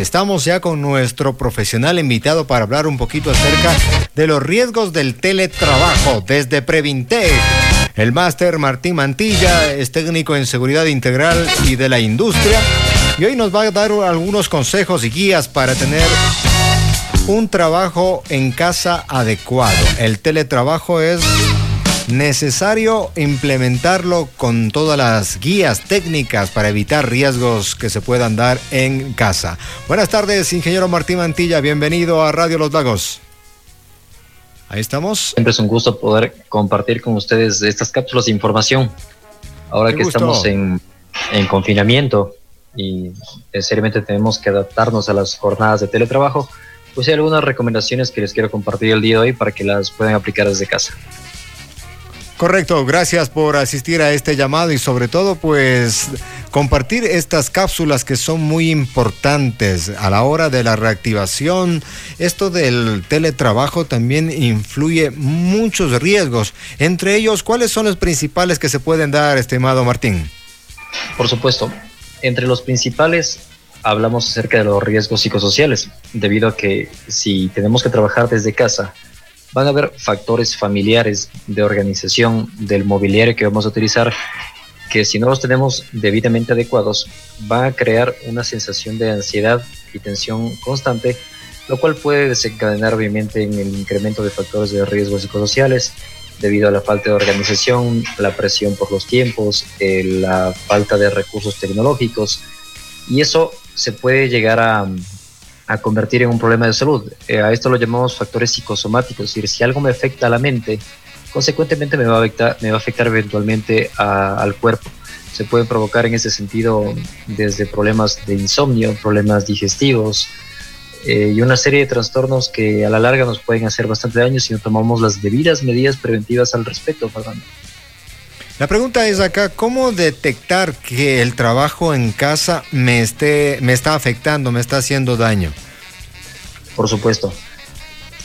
Estamos ya con nuestro profesional invitado para hablar un poquito acerca de los riesgos del teletrabajo desde Previntec. El máster Martín Mantilla es técnico en seguridad integral y de la industria y hoy nos va a dar algunos consejos y guías para tener un trabajo en casa adecuado. El teletrabajo es necesario implementarlo con todas las guías técnicas para evitar riesgos que se puedan dar en casa. Buenas tardes, ingeniero Martín Mantilla, bienvenido a Radio Los Lagos. Ahí estamos. Siempre es un gusto poder compartir con ustedes estas cápsulas de información. Ahora que estamos en, en confinamiento y seriamente tenemos que adaptarnos a las jornadas de teletrabajo, pues hay algunas recomendaciones que les quiero compartir el día de hoy para que las puedan aplicar desde casa. Correcto, gracias por asistir a este llamado y sobre todo pues compartir estas cápsulas que son muy importantes a la hora de la reactivación. Esto del teletrabajo también influye muchos riesgos. Entre ellos, ¿cuáles son los principales que se pueden dar, estimado Martín? Por supuesto, entre los principales hablamos acerca de los riesgos psicosociales, debido a que si tenemos que trabajar desde casa, van a haber factores familiares de organización del mobiliario que vamos a utilizar que si no los tenemos debidamente adecuados van a crear una sensación de ansiedad y tensión constante, lo cual puede desencadenar obviamente en el incremento de factores de riesgo psicosociales debido a la falta de organización, la presión por los tiempos, eh, la falta de recursos tecnológicos y eso se puede llegar a, a convertir en un problema de salud. Eh, a esto lo llamamos factores psicosomáticos, es decir, si algo me afecta a la mente, consecuentemente me va a afectar, me va a afectar eventualmente al cuerpo. Se pueden provocar en ese sentido desde problemas de insomnio, problemas digestivos eh, y una serie de trastornos que a la larga nos pueden hacer bastante daño si no tomamos las debidas medidas preventivas al respecto, Fernando. La pregunta es acá, ¿cómo detectar que el trabajo en casa me, esté, me está afectando, me está haciendo daño? Por supuesto.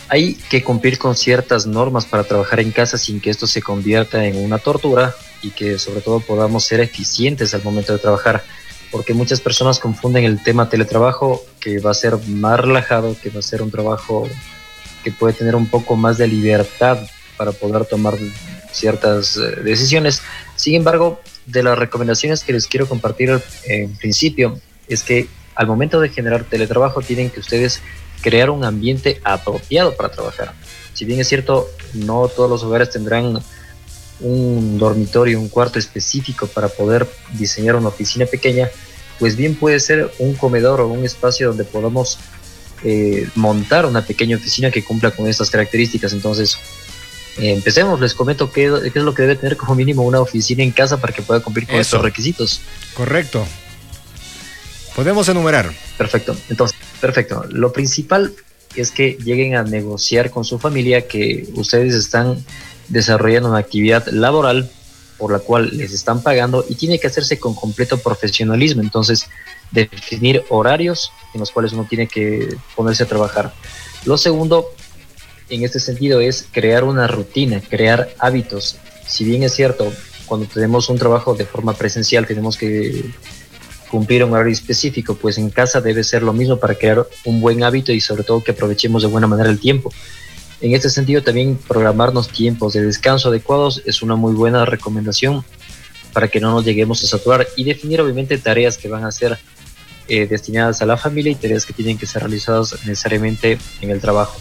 Hay que cumplir con ciertas normas para trabajar en casa sin que esto se convierta en una tortura y que sobre todo podamos ser eficientes al momento de trabajar, porque muchas personas confunden el tema teletrabajo, que va a ser más relajado, que va a ser un trabajo que puede tener un poco más de libertad para poder tomar ciertas eh, decisiones. Sin embargo, de las recomendaciones que les quiero compartir en principio es que al momento de generar teletrabajo tienen que ustedes crear un ambiente apropiado para trabajar. Si bien es cierto, no todos los hogares tendrán un dormitorio, un cuarto específico para poder diseñar una oficina pequeña, pues bien puede ser un comedor o un espacio donde podamos eh, montar una pequeña oficina que cumpla con estas características. Entonces, empecemos, les comento qué, es lo que debe tener como mínimo una oficina en casa para que pueda cumplir con estos requisitos. Correcto. Podemos enumerar. Perfecto. Entonces, perfecto. Lo principal es que lleguen a negociar con su familia que ustedes están desarrollando una actividad laboral por la cual les están pagando y tiene que hacerse con completo profesionalismo. Entonces, definir horarios en los cuales uno tiene que ponerse a trabajar. Lo segundo en este sentido es crear una rutina, crear hábitos. Si bien es cierto, cuando tenemos un trabajo de forma presencial tenemos que cumplir un horario específico, pues en casa debe ser lo mismo para crear un buen hábito y sobre todo que aprovechemos de buena manera el tiempo. En este sentido también programarnos tiempos de descanso adecuados es una muy buena recomendación para que no nos lleguemos a saturar y definir obviamente tareas que van a ser eh, destinadas a la familia y tareas que tienen que ser realizadas necesariamente en el trabajo.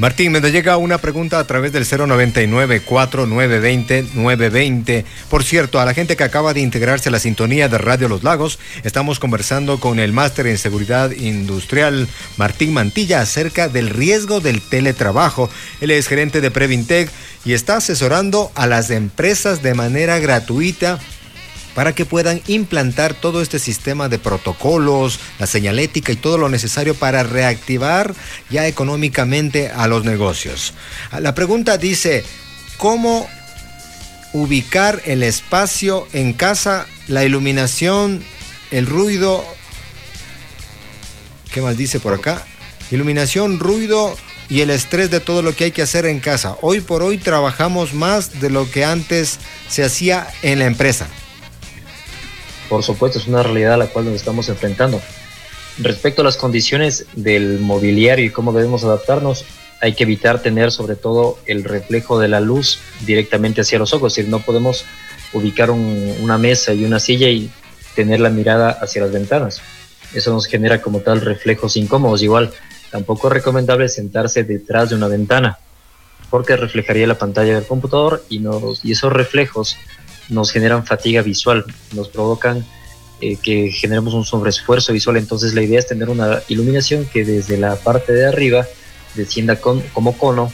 Martín, me llega una pregunta a través del 099-4920-920. Por cierto, a la gente que acaba de integrarse a la sintonía de Radio Los Lagos, estamos conversando con el máster en seguridad industrial Martín Mantilla acerca del riesgo del teletrabajo. Él es gerente de Previntec y está asesorando a las empresas de manera gratuita para que puedan implantar todo este sistema de protocolos, la señalética y todo lo necesario para reactivar ya económicamente a los negocios. La pregunta dice, ¿cómo ubicar el espacio en casa, la iluminación, el ruido? ¿Qué más dice por acá? Iluminación, ruido y el estrés de todo lo que hay que hacer en casa. Hoy por hoy trabajamos más de lo que antes se hacía en la empresa por supuesto, es una realidad a la cual nos estamos enfrentando. Respecto a las condiciones del mobiliario y cómo debemos adaptarnos, hay que evitar tener sobre todo el reflejo de la luz directamente hacia los ojos, es decir, no podemos ubicar una mesa y una silla y tener la mirada hacia las ventanas. Eso nos genera como tal reflejos incómodos. Igual, tampoco es recomendable sentarse detrás de una ventana porque reflejaría la pantalla del computador y, nos, y esos reflejos nos generan fatiga visual, nos provocan eh, que generemos un sobreesfuerzo visual. Entonces la idea es tener una iluminación que desde la parte de arriba descienda con, como cono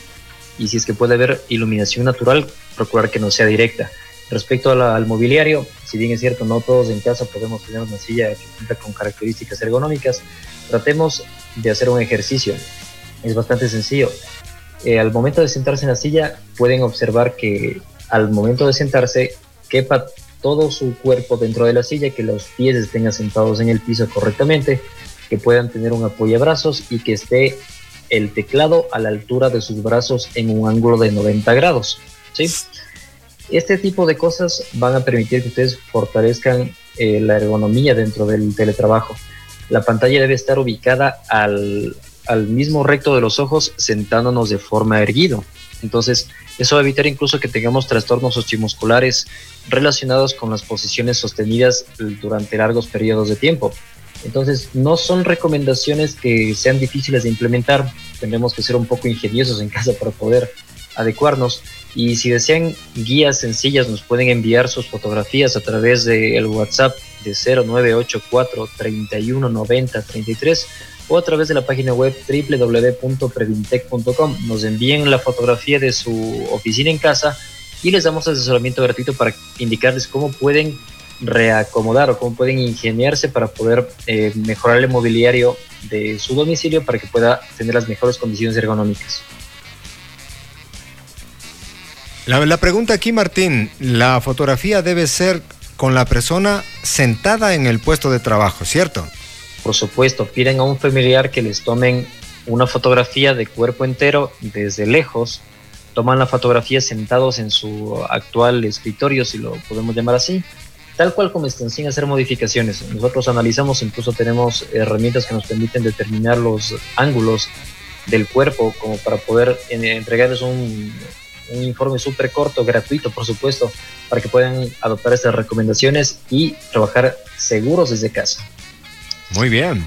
y si es que puede haber iluminación natural, procurar que no sea directa. Respecto al mobiliario, si bien es cierto, no todos en casa podemos tener una silla que cuenta con características ergonómicas, tratemos de hacer un ejercicio. Es bastante sencillo. Eh, al momento de sentarse en la silla, pueden observar que al momento de sentarse quepa todo su cuerpo dentro de la silla, que los pies estén asentados en el piso correctamente, que puedan tener un apoyabrazos y que esté el teclado a la altura de sus brazos en un ángulo de 90 grados. ¿sí? Este tipo de cosas van a permitir que ustedes fortalezcan eh, la ergonomía dentro del teletrabajo. La pantalla debe estar ubicada al, al mismo recto de los ojos sentándonos de forma erguido. Entonces, eso va a evitar incluso que tengamos trastornos osteomusculares relacionados con las posiciones sostenidas durante largos periodos de tiempo. Entonces, no son recomendaciones que sean difíciles de implementar. Tendremos que ser un poco ingeniosos en casa para poder adecuarnos. Y si desean guías sencillas, nos pueden enviar sus fotografías a través del WhatsApp de 0984 3190 33 o a través de la página web www.previntec.com. Nos envíen la fotografía de su oficina en casa y les damos asesoramiento gratuito para indicarles cómo pueden reacomodar o cómo pueden ingeniarse para poder eh, mejorar el mobiliario de su domicilio para que pueda tener las mejores condiciones ergonómicas. La, la pregunta aquí, Martín, la fotografía debe ser con la persona sentada en el puesto de trabajo, ¿cierto? Por supuesto, piden a un familiar que les tomen una fotografía de cuerpo entero desde lejos, toman la fotografía sentados en su actual escritorio, si lo podemos llamar así, tal cual como están, sin hacer modificaciones. Nosotros analizamos, incluso tenemos herramientas que nos permiten determinar los ángulos del cuerpo como para poder entregarles un, un informe súper corto, gratuito, por supuesto, para que puedan adoptar estas recomendaciones y trabajar seguros desde casa. Muy bien.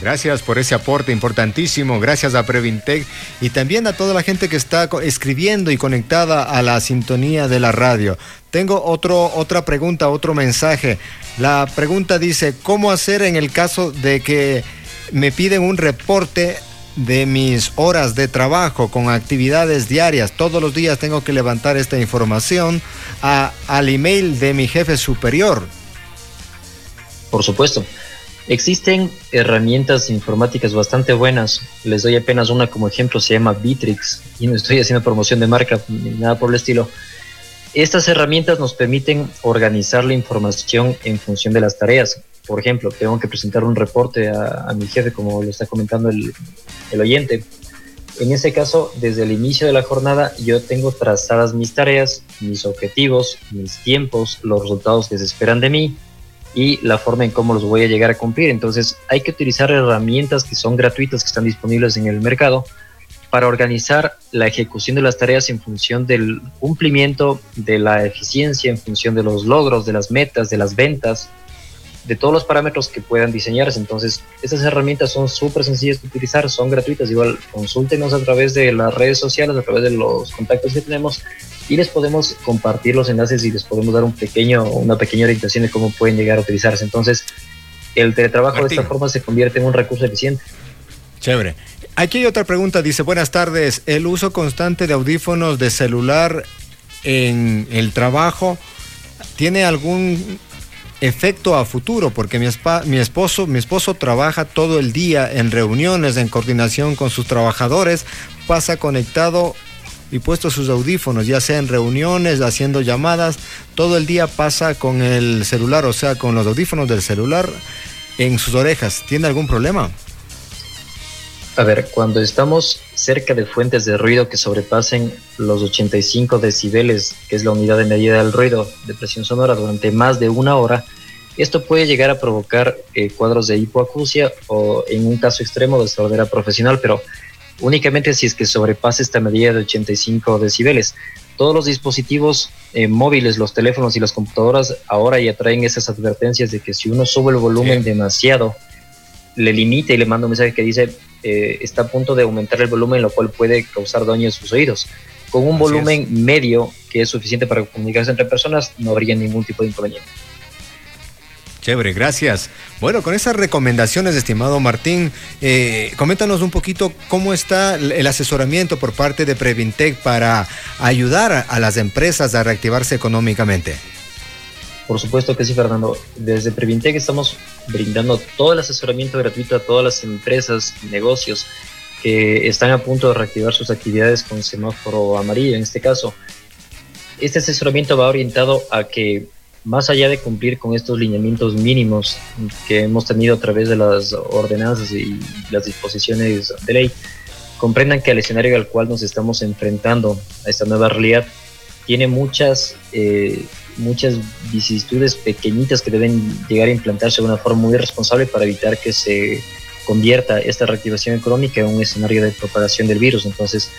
Gracias por ese aporte importantísimo. Gracias a Previntec y también a toda la gente que está escribiendo y conectada a la sintonía de la radio. Tengo otro, otra pregunta, otro mensaje. La pregunta dice, ¿cómo hacer en el caso de que me piden un reporte de mis horas de trabajo con actividades diarias? Todos los días tengo que levantar esta información al email de mi jefe superior. Por supuesto. Existen herramientas informáticas bastante buenas. Les doy apenas una como ejemplo, se llama Bitrix y no estoy haciendo promoción de marca ni nada por el estilo. Estas herramientas nos permiten organizar la información en función de las tareas. Por ejemplo, tengo que presentar un reporte a, mi jefe, como lo está comentando el, el oyente. En ese caso, desde el inicio de la jornada, yo tengo trazadas mis tareas, mis objetivos, mis tiempos, los resultados que se esperan de mí, y la forma en cómo los voy a llegar a cumplir. Entonces hay que utilizar herramientas que son gratuitas, que están disponibles en el mercado, para organizar la ejecución de las tareas en función del cumplimiento, de la eficiencia, en función de los logros, de las metas, de las ventas, de todos los parámetros que puedan diseñarse. Entonces, estas herramientas son súper sencillas de utilizar, son gratuitas. Igual, consúltenos a través de las redes sociales, a través de los contactos que tenemos y les podemos compartir los enlaces y les podemos dar un pequeño, una pequeña orientación de cómo pueden llegar a utilizarse. Entonces, el teletrabajo de esta forma se convierte en un recurso eficiente. Chévere. Aquí hay otra pregunta, dice, buenas tardes, ¿el uso constante de audífonos de celular en el trabajo tiene algún efecto a futuro? Porque mi, mi, esposo, mi esposo trabaja todo el día en reuniones, en coordinación con sus trabajadores, pasa conectado y puesto sus audífonos, ya sea en reuniones, haciendo llamadas, todo el día pasa con el celular, o sea, con los audífonos del celular en sus orejas. ¿Tiene algún problema? A ver, cuando estamos cerca de fuentes de ruido que sobrepasen los 85 decibeles, que es la unidad de medida del ruido de presión sonora, durante más de una hora, Esto puede llegar a provocar eh, cuadros de hipoacusia o en un caso extremo de sordera profesional, pero únicamente si es que sobrepasa esta medida de 85 decibeles. Todos los dispositivos eh, móviles, los teléfonos y las computadoras ahora ya traen esas advertencias de que si uno sube el volumen demasiado, le limita y le manda un mensaje que dice eh, está a punto de aumentar el volumen, lo cual puede causar daño en sus oídos. Con un volumen medio que es suficiente para comunicarse entre personas, no habría ningún tipo de inconveniente. Chévere, gracias. Bueno, con esas recomendaciones, estimado Martín, eh, coméntanos un poquito cómo está el asesoramiento por parte de Previntec para ayudar a las empresas a reactivarse económicamente. Por supuesto que sí, Fernando. Desde Previntec estamos brindando todo el asesoramiento gratuito a todas las empresas y negocios que están a punto de reactivar sus actividades con semáforo amarillo en este caso. Este asesoramiento va orientado a que más allá de cumplir con estos lineamientos mínimos que hemos tenido a través de las ordenanzas y las disposiciones de ley, comprendan que el escenario al cual nos estamos enfrentando a esta nueva realidad tiene muchas, eh, muchas vicisitudes pequeñitas que deben llegar a implantarse de una forma muy responsable para evitar que se convierta esta reactivación económica en un escenario de propagación del virus. Entonces,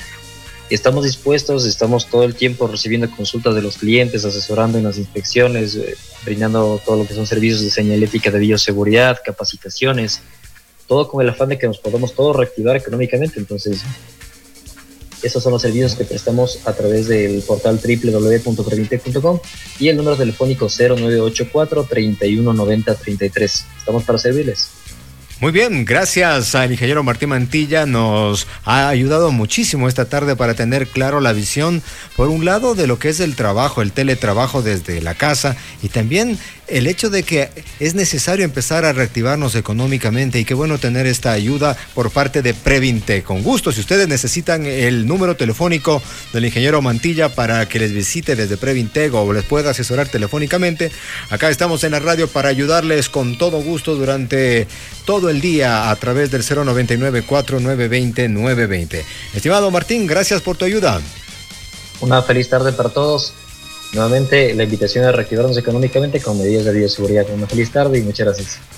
estamos dispuestos, estamos todo el tiempo recibiendo consultas de los clientes, asesorando en las inspecciones, eh, brindando todo lo que son servicios de señalética de bioseguridad, capacitaciones, todo con el afán de que nos podamos todos reactivar económicamente. Entonces, esos son los servicios que prestamos a través del portal www.previnte.com y el número telefónico 0984 3190 33. Estamos para servirles. Muy bien, gracias al ingeniero Martín Mantilla. Nos ha ayudado muchísimo esta tarde para tener claro la visión, por un lado, de lo que es el trabajo, el teletrabajo desde la casa y también el hecho de que es necesario empezar a reactivarnos económicamente y qué bueno tener esta ayuda por parte de Previnte. Con gusto, si ustedes necesitan el número telefónico del ingeniero Mantilla para que les visite desde Previnte o les pueda asesorar telefónicamente, acá estamos en la radio para ayudarles con todo gusto durante todo el día a través del 099 4920 920. Estimado Martín, gracias por tu ayuda. Una feliz tarde para todos. Nuevamente, la invitación a reactivarnos económicamente con medidas de bioseguridad. Una feliz tarde y muchas gracias.